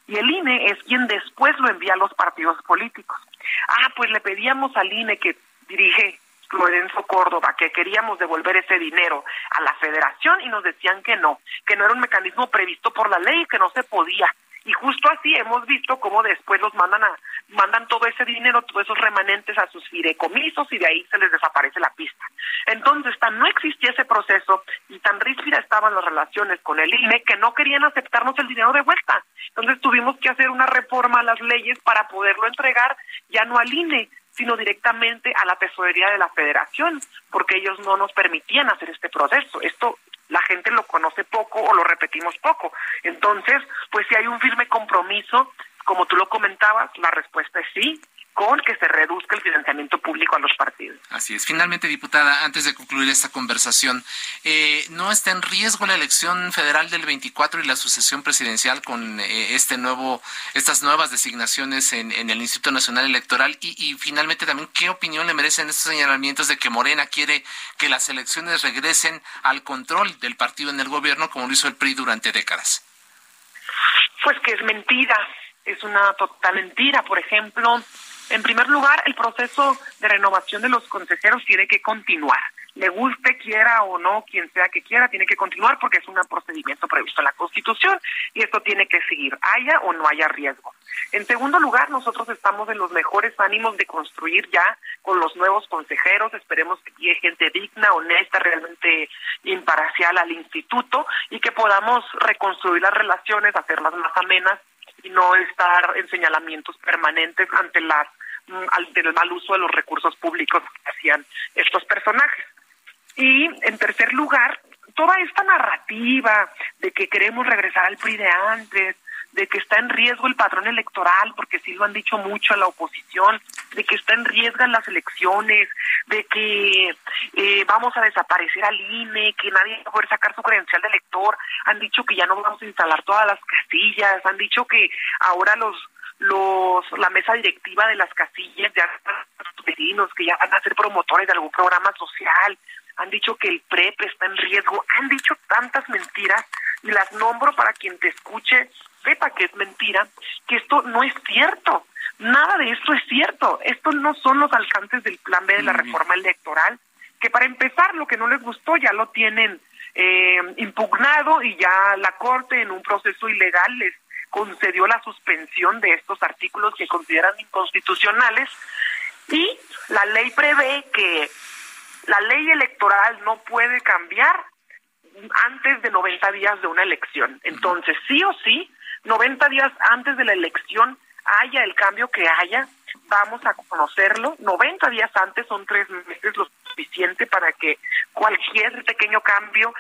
y el INE es quien después lo envía a los partidos políticos. Ah, pues le pedíamos al INE que dirige Lorenzo Córdoba, que queríamos devolver ese dinero a la federación y nos decían que no, que no era un mecanismo previsto por la ley que no se podía. Y justo así hemos visto cómo después los mandan a mandan todo ese dinero, todos esos remanentes a sus fideicomisos y de ahí se les desaparece la pista. Entonces, tan no existía ese proceso y tan rígida estaban las relaciones con el INE que no querían aceptarnos el dinero de vuelta. Entonces tuvimos que hacer una reforma a las leyes para poderlo entregar ya no al INE, sino directamente a la tesorería de la federación, porque ellos no nos permitían hacer este proceso. Esto la gente lo conoce poco o lo repetimos poco. Entonces, pues si hay un firme compromiso, como tú lo comentabas, la respuesta es sí con que se reduzca el financiamiento público a los partidos. Así es. Finalmente, diputada, antes de concluir esta conversación, eh, ¿no está en riesgo la elección federal del 24 y la sucesión presidencial con eh, este nuevo, estas nuevas designaciones en, el Instituto Nacional Electoral? Y, y, finalmente también, ¿qué opinión le merecen estos señalamientos de que Morena quiere que las elecciones regresen al control del partido en el gobierno como lo hizo el PRI durante décadas? Pues que es mentira, es una total mentira. Por ejemplo, en primer lugar, el proceso de renovación de los consejeros tiene que continuar. le guste, quiera o no, quien sea que quiera, tiene que continuar porque es un procedimiento previsto en la Constitución y esto tiene que seguir, haya o no haya riesgo. En segundo lugar, nosotros estamos en los mejores ánimos de construir ya con los nuevos consejeros, esperemos que llegue gente digna, honesta, realmente imparcial al instituto y que podamos reconstruir las relaciones, hacerlas más amenas y no estar en señalamientos permanentes ante las mm, ante el mal uso de los recursos públicos que hacían estos personajes. Y en tercer lugar, toda esta narrativa de que queremos regresar al PRI de antes, de que está en riesgo el padrón electoral, porque sí lo han dicho mucho a la oposición, de que está en riesgo las elecciones, de que eh, vamos a desaparecer al INE, que nadie va a poder sacar su credencial de elector, han dicho que ya no vamos a instalar todas las casillas, han dicho que ahora los los la mesa directiva de las casillas ya los vecinos que ya van a ser promotores de algún programa social, han dicho que el PREP está en riesgo, han dicho tantas mentiras y las nombro para quien te escuche sepa que es mentira, que esto no es cierto. Nada de esto es cierto. Estos no son los alcances del plan B de la reforma electoral, que para empezar lo que no les gustó ya lo tienen eh, impugnado y ya la Corte en un proceso ilegal les concedió la suspensión de estos artículos que consideran inconstitucionales y la ley prevé que la ley electoral no puede cambiar antes de 90 días de una elección. Entonces, sí o sí, 90 días antes de la elección, haya el cambio que haya, vamos a conocerlo. 90 días antes son tres meses lo suficiente para que cualquier pequeño cambio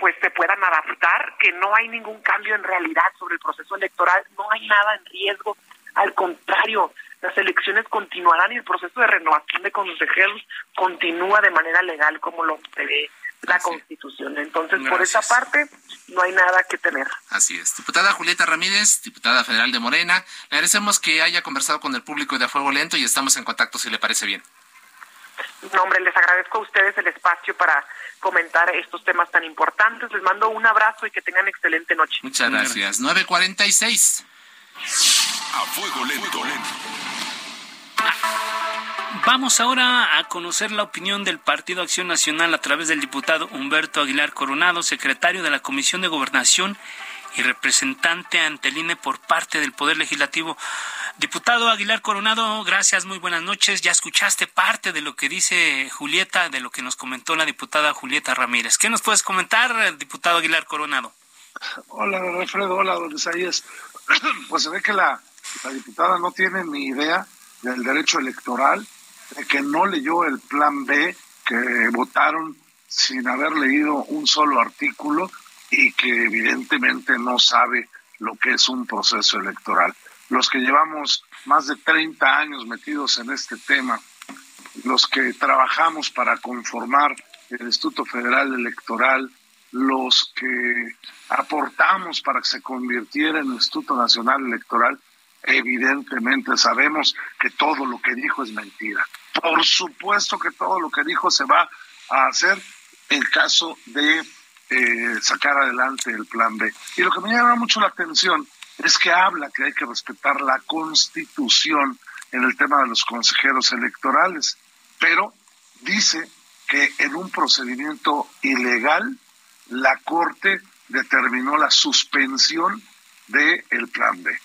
pues se puedan adaptar, que no hay ningún cambio en realidad sobre el proceso electoral, no hay nada en riesgo, al contrario, las elecciones continuarán y el proceso de renovación de consejeros continúa de manera legal como lo prevé la Constitución. Entonces, por esa parte, no hay nada que temer. Así es. Diputada Julieta Ramírez, diputada federal de Morena, le agradecemos que haya conversado con el público de A Fuego Lento y estamos en contacto si le parece bien. No, hombre, les agradezco a ustedes el espacio para comentar estos temas tan importantes. Les mando un abrazo y que tengan excelente noche. Muchas gracias. 946. A Fuego Lento. Vamos ahora a conocer la opinión del Partido Acción Nacional a través del diputado Humberto Aguilar Coronado, secretario de la Comisión de Gobernación y representante ante el INE por parte del Poder Legislativo. Diputado Aguilar Coronado, gracias, muy buenas noches. Ya escuchaste parte de lo que dice Julieta, de lo que nos comentó la diputada Julieta Ramírez. ¿Qué nos puedes comentar, diputado Aguilar Coronado? Hola, Alfredo, hola, don Isaías. Pues se ve que la, la diputada no tiene ni idea del derecho electoral de que no leyó el plan B, que votaron sin haber leído un solo artículo y que evidentemente no sabe lo que es un proceso electoral. Los que llevamos más de 30 años metidos en este tema, los que trabajamos para conformar el Instituto Federal Electoral, los que aportamos para que se convirtiera en el Instituto Nacional Electoral, evidentemente sabemos que todo lo que dijo es mentira. Por supuesto que todo lo que dijo se va a hacer en caso de eh, sacar adelante el plan B. Y lo que me llama mucho la atención es que habla que hay que respetar la constitución en el tema de los consejeros electorales, pero dice que en un procedimiento ilegal la Corte determinó la suspensión del el plan B.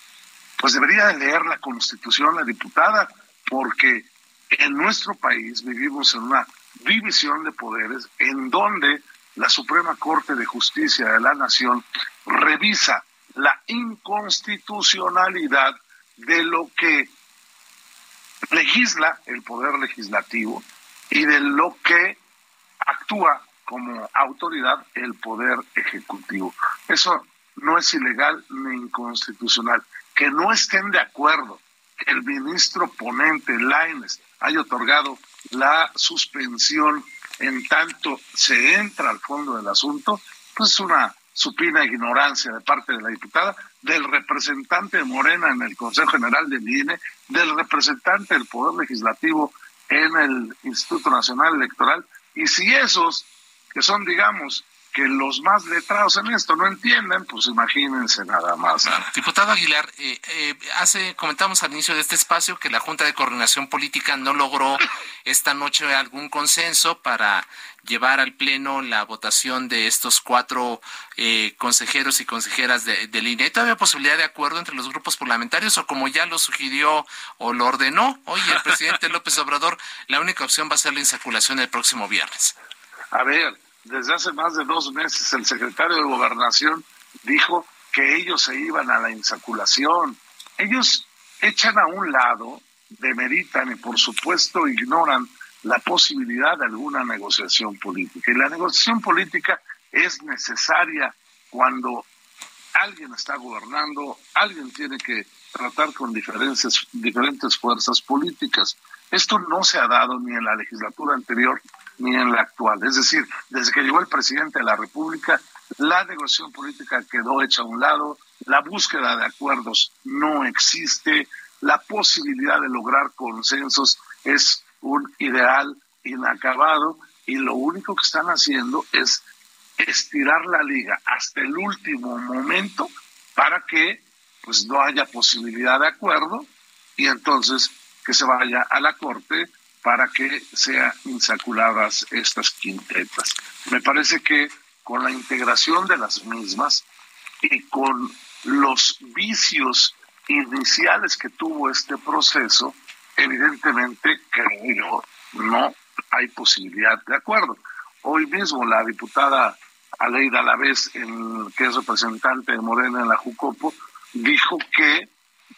Pues debería de leer la constitución la diputada, porque en nuestro país vivimos en una división de poderes en donde la Suprema Corte de Justicia de la Nación revisa la inconstitucionalidad de lo que legisla el Poder Legislativo y de lo que actúa como autoridad el Poder Ejecutivo. Eso no es ilegal ni inconstitucional. Que no estén de acuerdo que el ministro ponente Laines haya otorgado la suspensión en tanto se entra al fondo del asunto, pues es una supina ignorancia de parte de la diputada, del representante de Morena en el Consejo General de INE, del representante del Poder Legislativo en el Instituto Nacional Electoral, y si esos, que son, digamos, que los más letrados en esto no entienden, pues imagínense nada más. Diputado Aguilar, eh, eh, hace comentamos al inicio de este espacio que la Junta de Coordinación Política no logró esta noche algún consenso para llevar al Pleno la votación de estos cuatro eh, consejeros y consejeras de, del INE. ¿Todavía posibilidad de acuerdo entre los grupos parlamentarios o como ya lo sugirió o lo ordenó hoy el presidente López Obrador, la única opción va a ser la insaculación el próximo viernes? A ver, desde hace más de dos meses el secretario de Gobernación dijo que ellos se iban a la insaculación. Ellos echan a un lado, demeritan y por supuesto ignoran la posibilidad de alguna negociación política. Y la negociación política es necesaria cuando alguien está gobernando, alguien tiene que tratar con diferentes, diferentes fuerzas políticas. Esto no se ha dado ni en la legislatura anterior ni en la actual. Es decir, desde que llegó el presidente de la República, la negociación política quedó hecha a un lado, la búsqueda de acuerdos no existe, la posibilidad de lograr consensos es un ideal inacabado y lo único que están haciendo es estirar la liga hasta el último momento para que pues no haya posibilidad de acuerdo y entonces que se vaya a la corte para que sean insaculadas estas quintetas. Me parece que con la integración de las mismas y con los vicios iniciales que tuvo este proceso, evidentemente, creo yo, no hay posibilidad de acuerdo. Hoy mismo la diputada Aleida Alavés, en, que es representante de Morena en la Jucopo, dijo que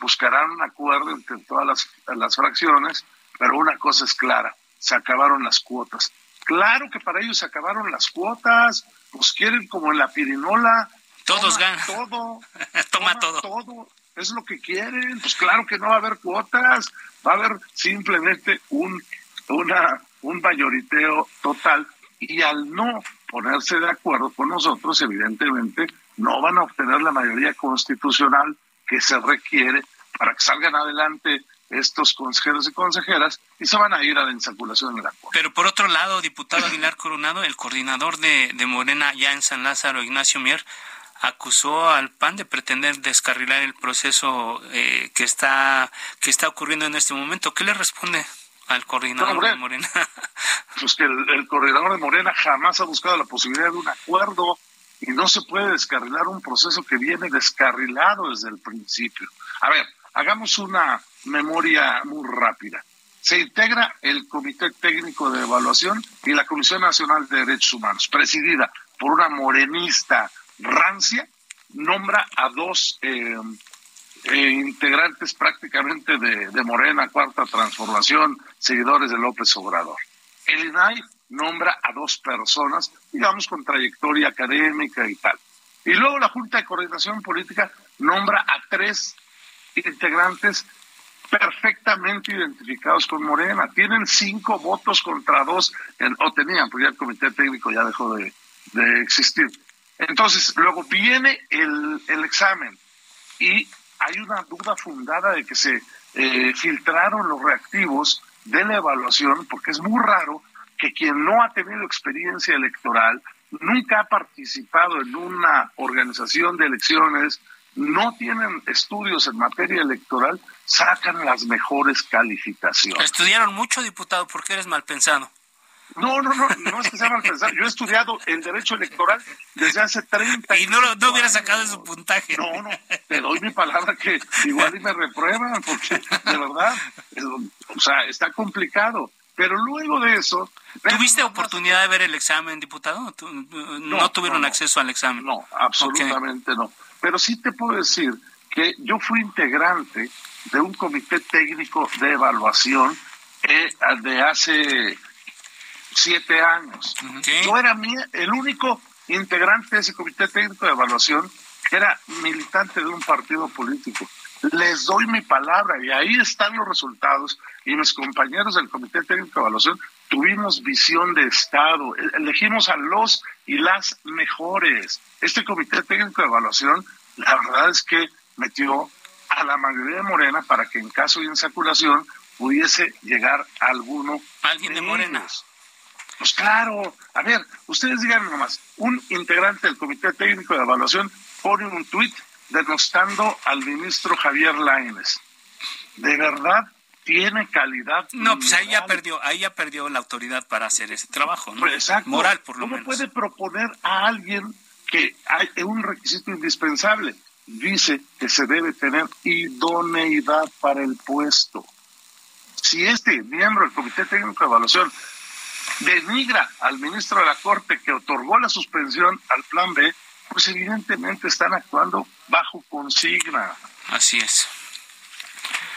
buscarán un acuerdo entre todas las, las fracciones pero una cosa es clara, se acabaron las cuotas. Claro que para ellos se acabaron las cuotas, pues quieren como en la pirinola. Todos ganan. Todo. toma, todo. Todo. Es lo que quieren. Pues claro que no va a haber cuotas, va a haber simplemente un, una, un mayoriteo total. Y al no ponerse de acuerdo con nosotros, evidentemente, no van a obtener la mayoría constitucional que se requiere para que salgan adelante estos consejeros y consejeras y se van a ir a la insaculación en la Pero por otro lado, diputado Aguilar Coronado, el coordinador de, de Morena ya en San Lázaro, Ignacio Mier, acusó al PAN de pretender descarrilar el proceso eh, que está que está ocurriendo en este momento. ¿Qué le responde al coordinador de Morena? Pues que el, el, coordinador de Morena jamás ha buscado la posibilidad de un acuerdo y no se puede descarrilar un proceso que viene descarrilado desde el principio. A ver, hagamos una memoria muy rápida. Se integra el Comité Técnico de Evaluación y la Comisión Nacional de Derechos Humanos, presidida por una morenista rancia, nombra a dos eh, eh, integrantes prácticamente de, de, Morena, Cuarta Transformación, seguidores de López Obrador. El INAI nombra a dos personas, digamos, con trayectoria académica y tal. Y luego la Junta de Coordinación Política nombra a tres integrantes perfectamente identificados con Morena. Tienen cinco votos contra dos, en, o tenían, porque ya el comité técnico ya dejó de, de existir. Entonces, luego viene el, el, examen y hay una duda fundada de que se eh, filtraron los reactivos de la evaluación, porque es muy raro que quien no ha tenido experiencia electoral, nunca ha participado en una organización de elecciones, no tienen estudios en materia electoral, sacan las mejores calificaciones. Estudiaron mucho, diputado, porque eres mal pensado. No, no, no, no es que sea mal pensado. Yo he estudiado el derecho electoral desde hace 30 años. Y no, no hubiera sacado su puntaje. No, no, te doy mi palabra que igual y me reprueban, porque de verdad, o sea, está complicado. Pero luego de eso... ¿Tuviste oportunidad de ver el examen, diputado? ¿No, no tuvieron no, acceso al examen? No, absolutamente okay. no. Pero sí te puedo decir que yo fui integrante de un comité técnico de evaluación eh, de hace siete años. ¿Qué? Yo era mi, el único integrante de ese comité técnico de evaluación que era militante de un partido político. Les doy mi palabra y ahí están los resultados. Y mis compañeros del comité técnico de evaluación tuvimos visión de Estado, e, elegimos a los y las mejores. Este comité técnico de evaluación, la verdad es que metió a la mayoría de Morena para que en caso de insaculación pudiese llegar alguno alguien de, de Morena. Pues claro, a ver, ustedes digan nomás, un integrante del Comité Técnico de Evaluación pone un tuit denostando al ministro Javier Lainez. ¿De verdad tiene calidad? No, pues ahí ya perdió, ahí ya perdió la autoridad para hacer ese trabajo, ¿no? Pues Moral, por lo ¿Cómo menos. puede proponer a alguien que hay un requisito indispensable? Dice que se debe tener idoneidad para el puesto. Si este miembro del Comité Técnico de Evaluación denigra al ministro de la Corte que otorgó la suspensión al Plan B, pues evidentemente están actuando bajo consigna. Así es.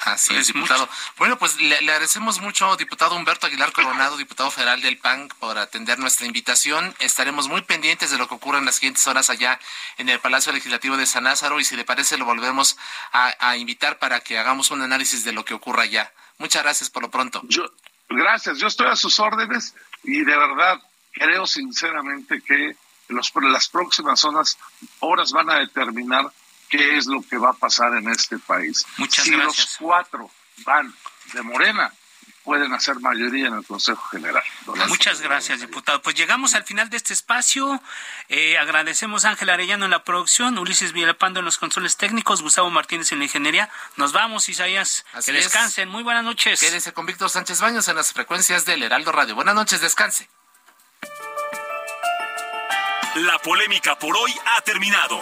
Así Pues es, diputado. Bueno, pues le, le agradecemos mucho, diputado Humberto Aguilar Coronado, diputado federal del PAN, por atender nuestra invitación. Estaremos muy pendientes de lo que ocurra en las siguientes horas allá en el Palacio Legislativo de San Lázaro y si le parece lo volvemos a, a invitar para que hagamos un análisis de lo que ocurra allá. Muchas gracias por lo pronto. Yo, gracias, yo estoy a sus órdenes y de verdad creo sinceramente que los, las próximas horas, horas van a determinar qué es lo que va a pasar en este país. Muchas si gracias. los cuatro van de Morena, pueden hacer mayoría en el Consejo General. Muchas gracias, diputado. Pues llegamos al final de este espacio. Eh, agradecemos a Ángel Arellano en la producción, Ulises Villalpando en los controles técnicos, Gustavo Martínez en la ingeniería. Nos vamos, Isaías. Así que es. descansen. Muy buenas noches. Quédese con Víctor Sánchez Baños en las frecuencias del Heraldo Radio. Buenas noches, descanse. La polémica por hoy ha terminado.